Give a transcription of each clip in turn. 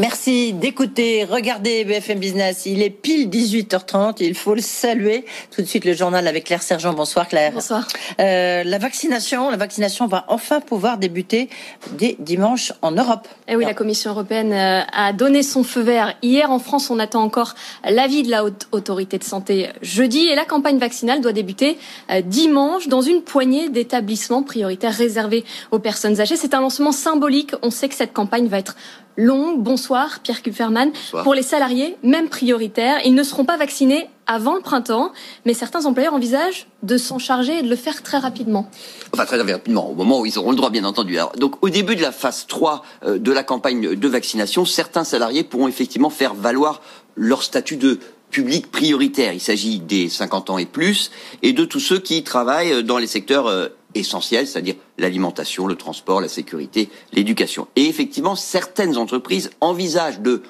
Merci d'écouter, regardez BFM Business. Il est pile 18h30, il faut le saluer. Tout de suite le journal avec Claire Sergent. Bonsoir Claire. Bonsoir. Euh, la vaccination, la vaccination va enfin pouvoir débuter dès dimanche en Europe. Et eh oui, la Commission européenne euh, a donné son feu vert. Hier en France, on attend encore l'avis de la haute autorité de santé jeudi et la campagne vaccinale doit débuter euh, dimanche dans une poignée d'établissements prioritaires réservés aux personnes âgées. C'est un lancement symbolique. On sait que cette campagne va être longue. Bonsoir, Pierre Kupferman. Pour les salariés, même prioritaire, ils ne seront pas vaccinés avant le printemps, mais certains employeurs envisagent de s'en charger et de le faire très rapidement. Enfin, très rapidement, au moment où ils auront le droit, bien entendu. donc, au début de la phase 3 euh, de la campagne de vaccination, certains salariés pourront effectivement faire valoir leur statut de public prioritaire. Il s'agit des 50 ans et plus et de tous ceux qui travaillent dans les secteurs euh, essentiels, c'est-à-dire l'alimentation, le transport, la sécurité, l'éducation. Et effectivement, certaines entreprises envisagent de,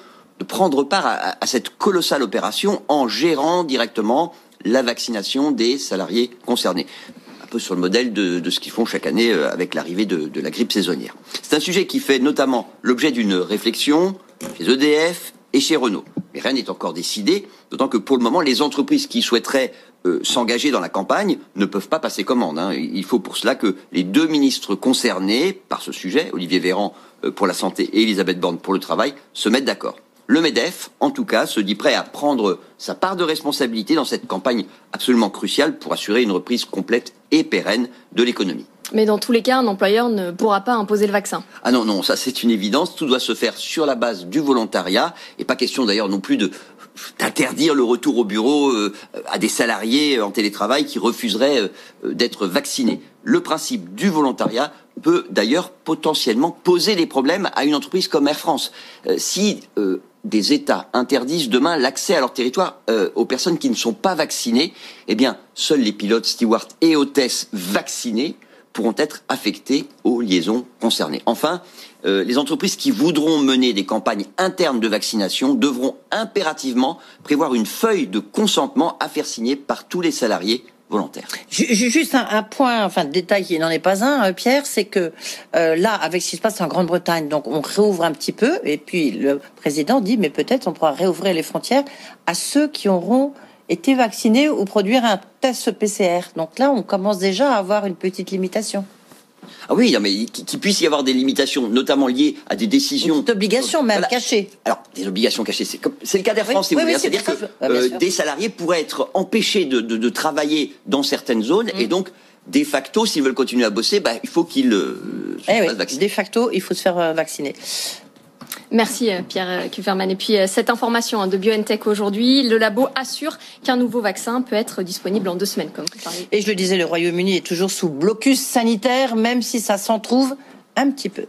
prendre part à, cette colossale opération en gérant directement la vaccination des salariés concernés. Un peu sur le modèle de, ce qu'ils font chaque année euh, avec l'arrivée de la grippe saisonnière. C'est un sujet qui fait notamment l'objet d'une réflexion chez EDF et chez Renault. Mais rien n'est encore décidé, d'autant que pour le moment, les entreprises qui souhaiteraient euh, s'engager dans la campagne ne peuvent pas passer commande. Hein. Il faut pour cela que les deux ministres concernés par ce sujet, Olivier Véran euh, pour la santé et Elisabeth Borne pour le travail, se mettent d'accord. Le MEDEF, en tout cas, se dit prêt à prendre sa part de responsabilité dans cette campagne absolument cruciale pour assurer une reprise complète et pérenne de l'économie. Mais dans tous les cas, un employeur ne pourra pas imposer le vaccin. Ah non, non, ça c'est une évidence. Tout doit se faire sur la base du volontariat. Et pas question d'ailleurs non plus de d'interdire le retour au bureau euh, à des salariés en télétravail qui refuseraient euh, d'être vaccinés. Le principe du volontariat peut d'ailleurs potentiellement poser des problèmes à une entreprise comme Air France. Euh, si des États interdisent demain l'accès à leur territoire aux personnes qui ne sont pas vaccinées, eh bien, seuls les pilotes, stewards et hôtesses vaccinés pourront être affectés aux liaisons concernées. Enfin, euh, les entreprises qui voudront mener des campagnes internes de vaccination devront impérativement prévoir une feuille de consentement à faire signer par tous les salariés volontaires. Juste un, point, enfin détail qui n'en est pas un, euh, Pierre, c'est que euh, là, avec ce qui se passe en Grande-Bretagne, donc on réouvre un petit peu, et puis le président dit, mais peut-être on pourra réouvrir les frontières à ceux qui auront été vaccinés ou produire un test PCR. Donc là, on commence déjà à avoir une petite limitation. Ah oui, non, mais qu'il puisse y avoir des limitations, notamment liées à des décisions. Des obligations même cachées. Alors, des obligations cachées, c'est le cas d'Air France, si. C'est-à-dire que euh, des salariés pourraient être empêchés de, de, de travailler dans certaines zones et mm. donc de facto, s'ils veulent continuer à bosser, bah, il faut qu'ils euh, se eh. De facto, il faut se faire euh, vacciner. Merci euh, Pierre Kuferman. Et puis euh, cette information hein, de BioNTech aujourd'hui, le labo assure qu'un nouveau vaccin peut être disponible en deux semaines, comme vous parlez. Et je le disais, le Royaume-Uni est toujours sous blocus sanitaire, même si ça s'en trouve un petit peu.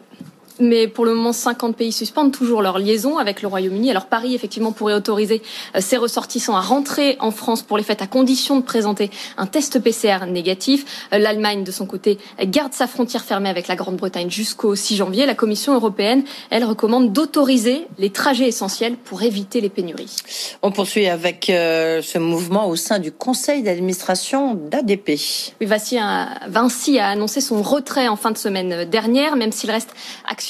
Mais pour le moment, 50 pays suspendent toujours leur liaison avec le Royaume-Uni. Alors Paris, effectivement, pourrait autoriser euh, ses ressortissants à rentrer en France pour les fêtes à condition de présenter un test PCR négatif. Euh, L'Allemagne, de son côté, garde sa frontière fermée avec la Grande-Bretagne jusqu'au 6 janvier. La Commission européenne, elle, recommande d'autoriser les trajets essentiels pour éviter les pénuries. On poursuit avec euh, ce mouvement au sein du conseil d'administration d'ADP. Oui, Vinci a annoncé son retrait en fin de semaine dernière, même s'il reste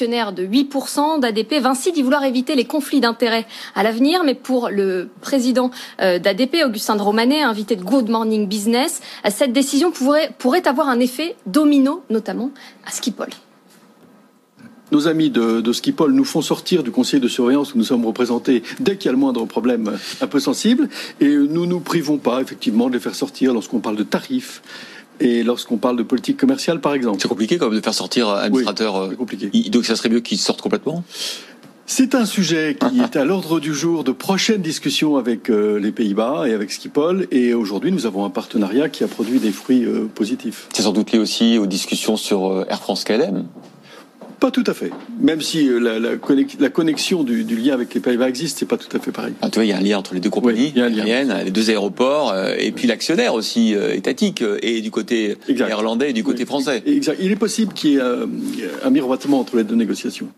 de 8% d'ADP. Vinci dit vouloir éviter les conflits d'intérêts à l'avenir, mais pour le président euh, d'ADP, Augustin de Romanet, invité de Good Morning Business, cette décision pourrait, avoir un effet domino, notamment à Skipol. Nos amis de, de nous font sortir du conseil de surveillance où nous sommes représentés dès qu'il y a le moindre problème un peu sensible. Et nous nous privons pas, effectivement, de les faire sortir lorsqu'on parle de tarifs, et lorsqu'on parle de politique commerciale, par exemple. C'est compliqué quand même de faire sortir un administrateur. Oui, euh, compliqué. Donc ça serait mieux qu'il sorte complètement? C'est un sujet qui est à l'ordre du jour de prochaines discussions avec euh, les Pays-Bas et avec Schiphol. Et aujourd'hui, nous avons un partenariat qui a produit des fruits euh, positifs. C'est sans doute lié aussi aux discussions sur Air France KLM. Pas tout à fait. Même si la, la, connexion du, du, lien avec les Pays-Bas existe, c'est pas tout à fait pareil. Ah, tu vois, il y a un lien entre les deux compagnies aériennes, les deux aéroports, et puis l'actionnaire aussi étatique, et du côté néerlandais et du côté français. Exact. Il est possible qu'il y ait un miroitement entre les deux négociations.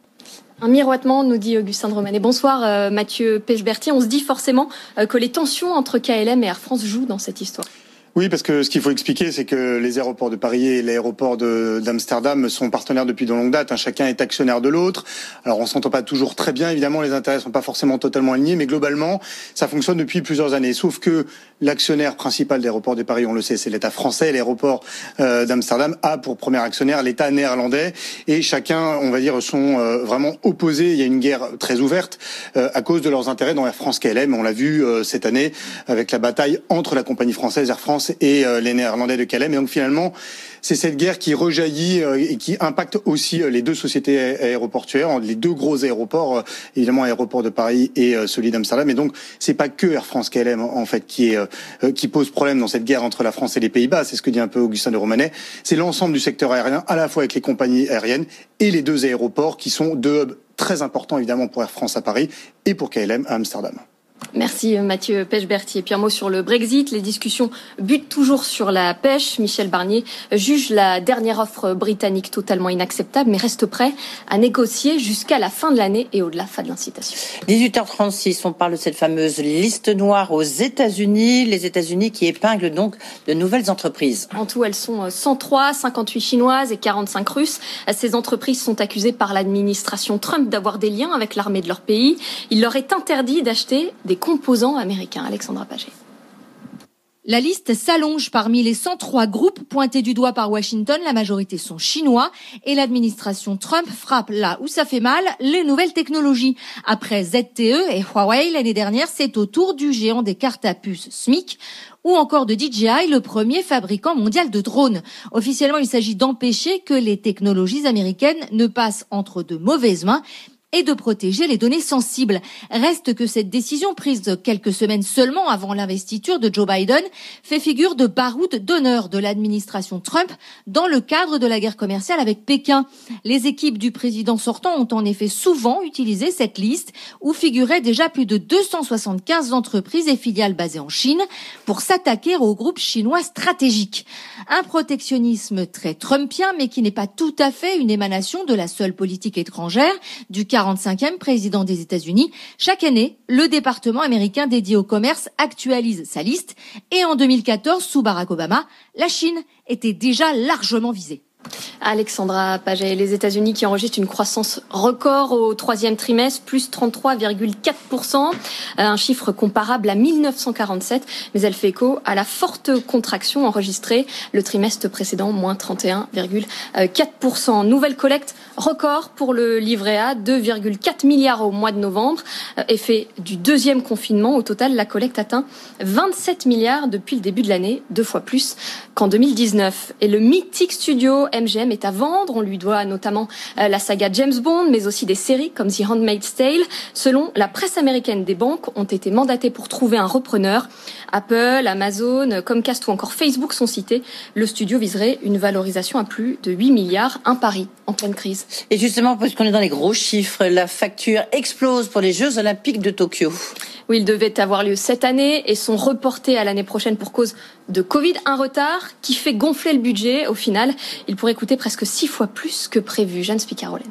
Un miroitement, nous dit Augustin de Romanet. Bonsoir euh, Mathieu Pechberti. On se dit forcément euh, que les tensions entre KLM et Air France jouent dans cette histoire. Oui, parce que ce qu'il faut expliquer, c'est que les aéroports de Paris et l'aéroport d'Amsterdam sont partenaires depuis de longue date. Hein. Chacun est actionnaire de l'autre. Alors, on s'entend pas toujours très bien. Évidemment, les intérêts sont pas forcément totalement alignés, mais globalement, ça fonctionne depuis plusieurs années. Sauf que l'actionnaire principal de l'aéroport de Paris, on le sait, c'est l'État français. L'aéroport euh, d'Amsterdam a pour premier actionnaire l'État néerlandais. Et chacun, on va dire, sont euh, vraiment opposés. Il y a une guerre très ouverte euh, à cause de leurs intérêts dans Air France KLM. On l'a vu cette année avec la bataille entre la compagnie française Air France et euh, les Néerlandais de Calais. Mais donc finalement, c'est cette guerre qui rejaillit euh, et qui impacte aussi euh, les deux sociétés aéroportuaires, les deux gros aéroports, évidemment aéroport de Paris et celui d'Amsterdam. Et donc c'est pas que Air France KLM en fait qui qui pose problème dans cette guerre entre la France et les Pays-Bas. C'est ce que dit un peu Augustin de Romanet. C'est l'ensemble du secteur aérien, à la fois avec les compagnies aériennes et les deux aéroports qui sont deux hubs très importants évidemment pour Air France à Paris et pour KLM à Amsterdam. Merci Mathieu Pêche-Berthier. Et puis un mot sur le Brexit. Les discussions butent toujours sur la pêche. Michel Barnier juge la dernière offre britannique totalement inacceptable, mais reste prêt à négocier jusqu'à la fin de l'année et au-delà fin de l'incitation. 18h36, on parle de cette fameuse liste noire aux États-Unis. Les États-Unis qui épinglent donc de nouvelles entreprises. En tout, elles sont 103, 58 chinoises et 45 russes. Ces entreprises sont accusées par l'administration Trump d'avoir des liens avec l'armée de leur pays. Il leur est interdit d'acheter des composants américains. Alexandra Paget. La liste s'allonge parmi les 103 groupes pointés du doigt par Washington. La majorité sont chinois et l'administration Trump frappe là où ça fait mal les nouvelles technologies. Après ZTE et Huawei l'année dernière, c'est au tour du géant des cartes à puce SMIC ou encore de DJI, le premier fabricant mondial de drones. Officiellement, il s'agit d'empêcher que les technologies américaines ne passent entre de mauvaises mains, et de protéger les données sensibles. Reste que cette décision prise quelques semaines seulement avant l'investiture de Joe Biden fait figure de baroud d'honneur de l'administration Trump dans le cadre de la guerre commerciale avec Pékin. Les équipes du président sortant ont en effet souvent utilisé cette liste où figuraient déjà plus de 275 entreprises et filiales basées en Chine pour s'attaquer aux groupes chinois stratégiques. Un protectionnisme très trumpien mais qui n'est pas tout à fait une émanation de la seule politique étrangère du 45e président des États-Unis, chaque année, le département américain dédié au commerce actualise sa liste et en 2014, sous Barack Obama, la Chine était déjà largement visée. Alexandra Paget, les États-Unis qui enregistrent une croissance record au troisième trimestre, plus 33,4%, un chiffre comparable à 1947, mais elle fait écho à la forte contraction enregistrée le trimestre précédent, moins 31,4%. Nouvelle collecte record pour le livret A, 2,4 milliards au mois de novembre, effet du deuxième confinement. Au total, la collecte atteint 27 milliards depuis le début de l'année, deux fois plus qu'en 2019. Et le mythique studio MGM est à vendre. On lui doit notamment euh, la saga James Bond, mais aussi des séries comme The Handmaid's Tale. Selon la presse américaine, des banques ont été mandatées pour trouver un repreneur. Apple, Amazon, Comcast ou encore Facebook sont cités. Le studio viserait une valorisation à plus de 8 milliards, un pari en pleine crise. Et justement, parce qu'on est dans les gros chiffres, la facture explose pour les Jeux Olympiques de Tokyo. Oui, ils devaient avoir lieu cette année et sont reportés à l'année prochaine pour cause de Covid. Un retard qui fait gonfler le budget. Au final, il pourrait coûter presque six fois plus que prévu. Jeanne Spicarolène.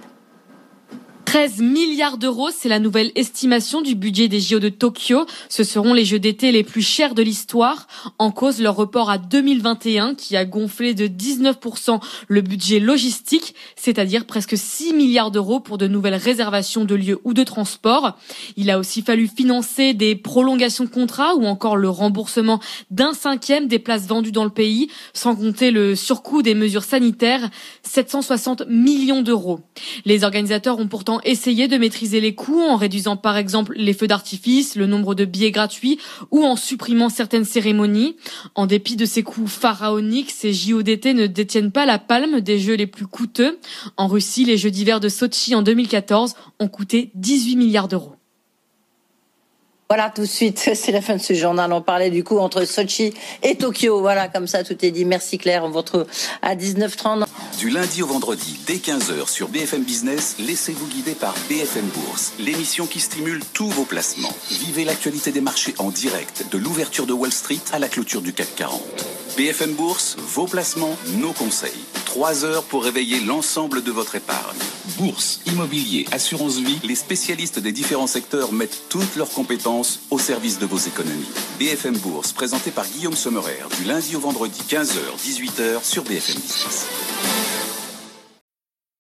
13 milliards d'euros, c'est la nouvelle estimation du budget des JO de Tokyo. Ce seront les jeux d'été les plus chers de l'histoire. En cause, leur report à 2021 qui a gonflé de 19% le budget logistique, c'est-à-dire presque 6 milliards d'euros pour de nouvelles réservations de lieux ou de transport. Il a aussi fallu financer des prolongations de contrats ou encore le remboursement d'un cinquième des places vendues dans le pays, sans compter le surcoût des mesures sanitaires, 760 millions d'euros. Les organisateurs ont pourtant essayé de maîtriser les coûts en réduisant par exemple les feux d'artifice, le nombre de billets gratuits ou en supprimant certaines cérémonies. En dépit de ces coûts pharaoniques, ces JO d'été ne détiennent pas la palme des jeux les plus coûteux. En Russie, les Jeux d'hiver de Sochi en 2014 ont coûté 18 milliards d'euros. Voilà, tout de suite, c'est la fin de ce journal. On parlait du coup entre Sochi et Tokyo. Voilà, comme ça, tout est dit. Merci Claire. On vous retrouve à 19h30. Du lundi au vendredi, dès 15h sur BFM Business, laissez-vous guider par BFM Bourse, l'émission qui stimule tous vos placements. Vivez l'actualité des marchés en direct, de l'ouverture de Wall Street à la clôture du CAC 40. BFM Bourse, vos placements, nos conseils. Trois heures pour réveiller l'ensemble de votre épargne. Bourse, immobilier, assurance vie, les spécialistes des différents secteurs mettent toutes leurs compétences au service de vos économies. BFM Bourse, présenté par Guillaume Sommerer, du lundi au vendredi 15h-18h sur BFM Business.